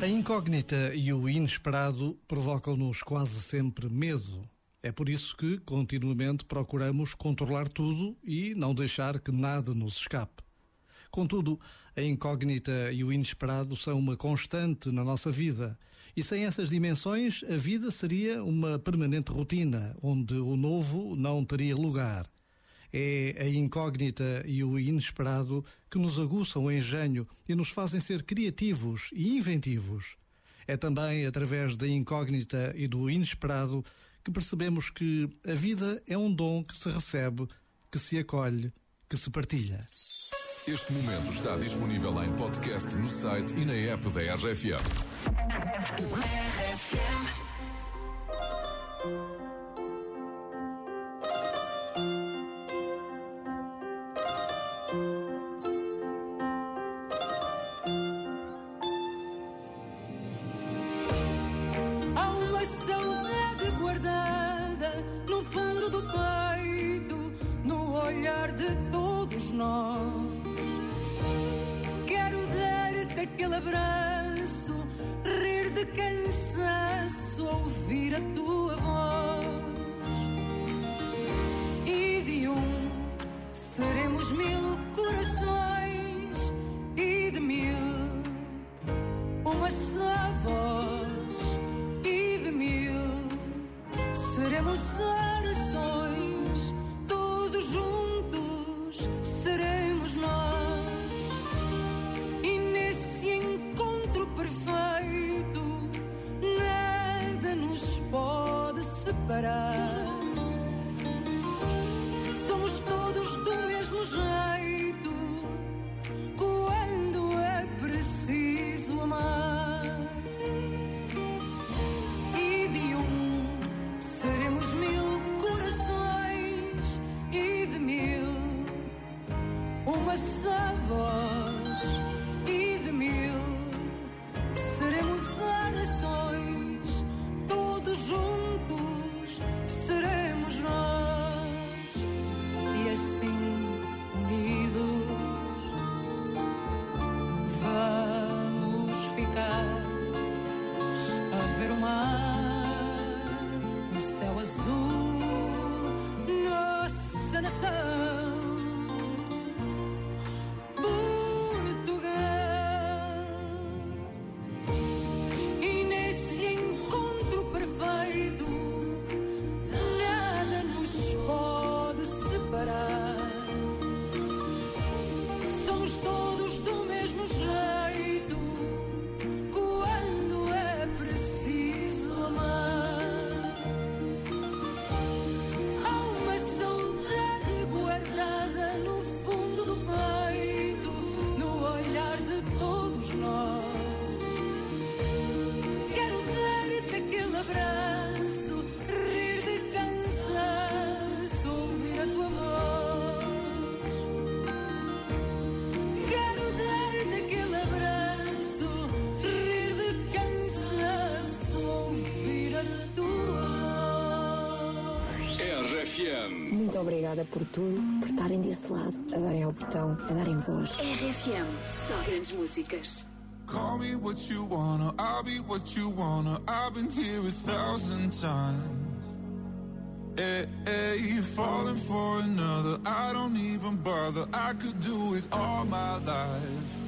A incógnita e o inesperado provocam-nos quase sempre medo. É por isso que continuamente procuramos controlar tudo e não deixar que nada nos escape. Contudo, a incógnita e o inesperado são uma constante na nossa vida. E sem essas dimensões, a vida seria uma permanente rotina, onde o novo não teria lugar. É a incógnita e o inesperado que nos aguçam o engenho e nos fazem ser criativos e inventivos. É também através da incógnita e do inesperado que percebemos que a vida é um dom que se recebe, que se acolhe, que se partilha. Este momento está disponível em podcast no site e na app da RFM. Há Quero dar-te aquele abraço, rir de cansaço, ouvir a tua voz. E de um seremos mil corações, e de mil uma só voz. E de mil seremos orações, separar. Somos todos do mesmo jeito quando é preciso amar. E de um seremos mil corações e de mil uma só voz the sun. Todos nós. Muito obrigada por tudo, por estarem desse lado, a darem ao botão, a darem voz. RFM, só grandes músicas. Call me what you wanna, I'll be what you wanna. I've been here a thousand times. Hey, hey, falling for another, I don't even bother. I could do it all my life.